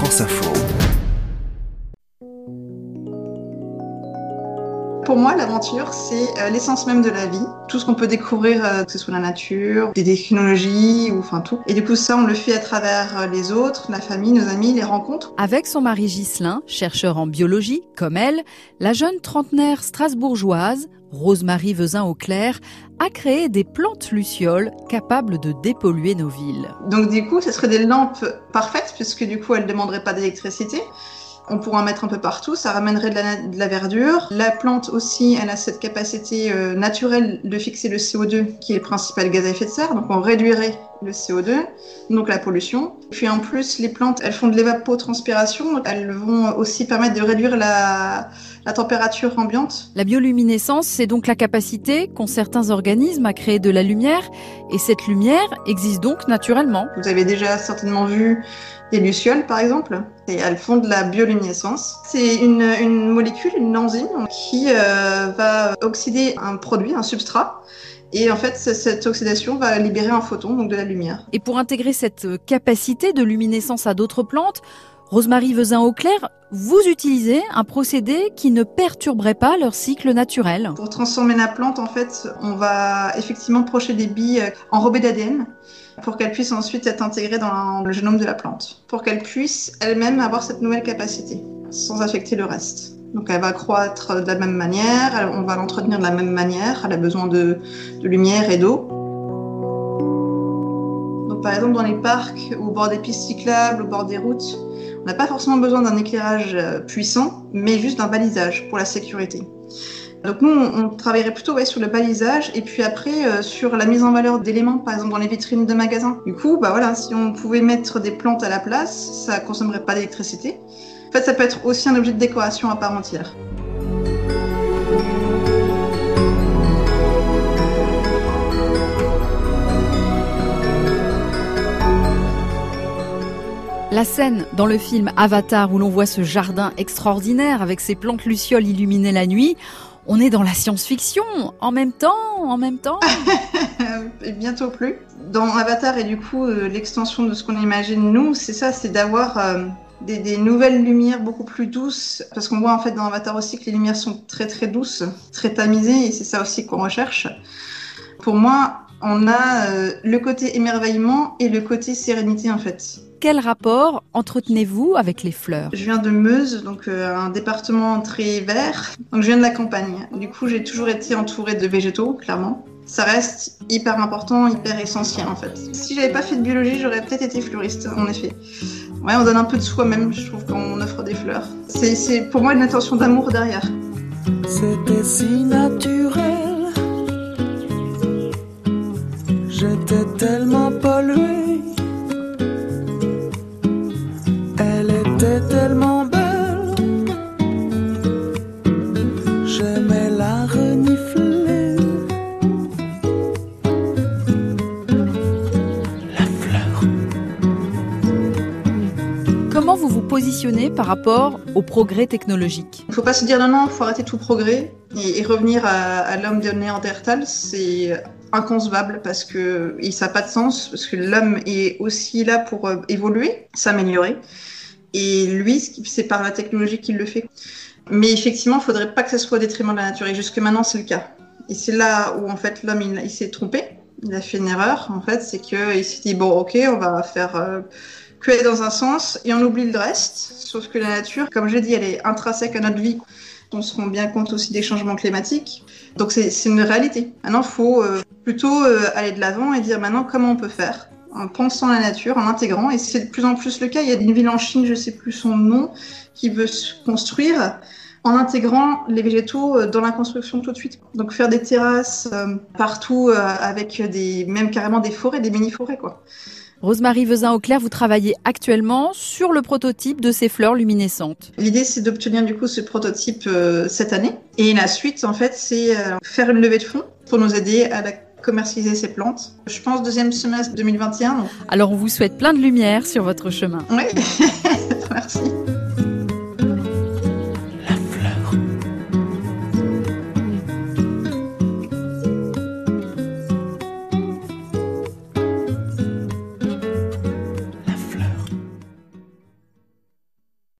France Info. Pour moi, l'aventure, c'est euh, l'essence même de la vie. Tout ce qu'on peut découvrir, euh, que ce soit la nature, des technologies, ou enfin tout. Et du coup, ça, on le fait à travers euh, les autres, la famille, nos amis, les rencontres. Avec son mari Ghislain, chercheur en biologie, comme elle, la jeune trentenaire strasbourgeoise, Rosemary Vezin-Auclair, a créé des plantes lucioles capables de dépolluer nos villes. Donc du coup, ce seraient des lampes parfaites, puisque du coup, elles ne demanderaient pas d'électricité. On pourra en mettre un peu partout, ça ramènerait de la, de la, verdure. La plante aussi, elle a cette capacité euh, naturelle de fixer le CO2, qui est le principal gaz à effet de serre, donc on réduirait le CO2, donc la pollution. Puis en plus, les plantes, elles font de l'évapotranspiration, elles vont aussi permettre de réduire la, la température ambiante. La bioluminescence, c'est donc la capacité qu'ont certains organismes à créer de la lumière, et cette lumière existe donc naturellement. Vous avez déjà certainement vu des lucioles, par exemple, et elles font de la bioluminescence. C'est une, une, molécule, une enzyme, qui euh, va oxyder un produit, un substrat, et en fait, cette oxydation va libérer un photon, donc de la lumière. Et pour intégrer cette capacité de luminescence à d'autres plantes, Rosemary Vezin-Auclair, vous utilisez un procédé qui ne perturberait pas leur cycle naturel. Pour transformer la plante, en fait, on va effectivement procher des billes enrobées d'ADN pour qu'elles puissent ensuite être intégrées dans le génome de la plante, pour qu'elles puissent elles-mêmes avoir cette nouvelle capacité, sans affecter le reste. Donc elle va croître de la même manière, on va l'entretenir de la même manière, elle a besoin de, lumière et d'eau. Donc par exemple dans les parcs, au bord des pistes cyclables, au bord des routes, on n'a pas forcément besoin d'un éclairage puissant, mais juste d'un balisage pour la sécurité. Donc nous, on, travaillerait plutôt ouais, sur le balisage et puis après euh, sur la mise en valeur d'éléments, par exemple dans les vitrines de magasins. Du coup, bah voilà, si on pouvait mettre des plantes à la place, ça consommerait pas d'électricité. En fait, ça peut être aussi un objet de décoration à part entière. La scène dans le film Avatar où l'on voit ce jardin extraordinaire avec ses plantes lucioles illuminées la nuit, on est dans la science-fiction en même temps, en même temps. et bientôt plus. Dans Avatar et du coup euh, l'extension de ce qu'on imagine nous, c'est ça, c'est d'avoir euh, des, des, nouvelles lumières beaucoup plus douces, parce qu'on voit en fait dans Avatar aussi que les lumières sont très très douces, très tamisées, et c'est ça aussi qu'on recherche. Pour moi, on a euh, le côté émerveillement et le côté sérénité en fait. Quel rapport entretenez-vous avec les fleurs? Je viens de Meuse, donc euh, un département très vert. Donc je viens de la campagne. Du coup, j'ai toujours été entourée de végétaux, clairement. Ça reste hyper important, hyper essentiel en fait. Si j'avais pas fait de biologie, j'aurais peut-être été fleuriste, en effet. Ouais, on donne un peu de soi-même, je trouve, quand on offre des fleurs. C'est pour moi une intention d'amour derrière. C'était si naturel. J'étais tellement polluée. Elle était tellement Comment vous vous positionnez par rapport au progrès technologique? Il ne faut pas se dire non, non, il faut arrêter tout progrès et, revenir à, l'homme de Néandertal. C'est inconcevable parce que ça n'a pas de sens parce que l'homme est aussi là pour euh, évoluer, s'améliorer. Et lui, c'est par la technologie qu'il le fait. Mais effectivement, il faudrait pas que ça soit au détriment de la nature. Et jusque maintenant, c'est le cas. Et c'est là où en fait l'homme il, s'est trompé. Il a fait une erreur. En fait, c'est que il s'est dit bon, ok, on va faire euh, que aller dans un sens et on oublie le reste. Sauf que la nature, comme j'ai dit, elle est intrinsèque à notre vie. On se rend bien compte aussi des changements climatiques. Donc c'est une réalité. Maintenant, il faut euh, plutôt euh, aller de l'avant et dire maintenant comment on peut faire en pensant la nature, en intégrant. Et c'est de plus en plus le cas. Il y a une ville en Chine, je sais plus son nom, qui veut se construire en intégrant les végétaux dans la construction tout de suite. Donc faire des terrasses euh, partout euh, avec des, même carrément des forêts, des mini-forêts, quoi. Rosemary Vezin-Auclair, vous travaillez actuellement sur le prototype de ces fleurs luminescentes. L'idée, c'est d'obtenir du coup ce prototype euh, cette année. Et la suite, en fait, c'est euh, faire une levée de fonds pour nous aider à la commercialiser ces plantes. Je pense deuxième semestre 2021. Donc. Alors, on vous souhaite plein de lumière sur votre chemin. Oui, merci.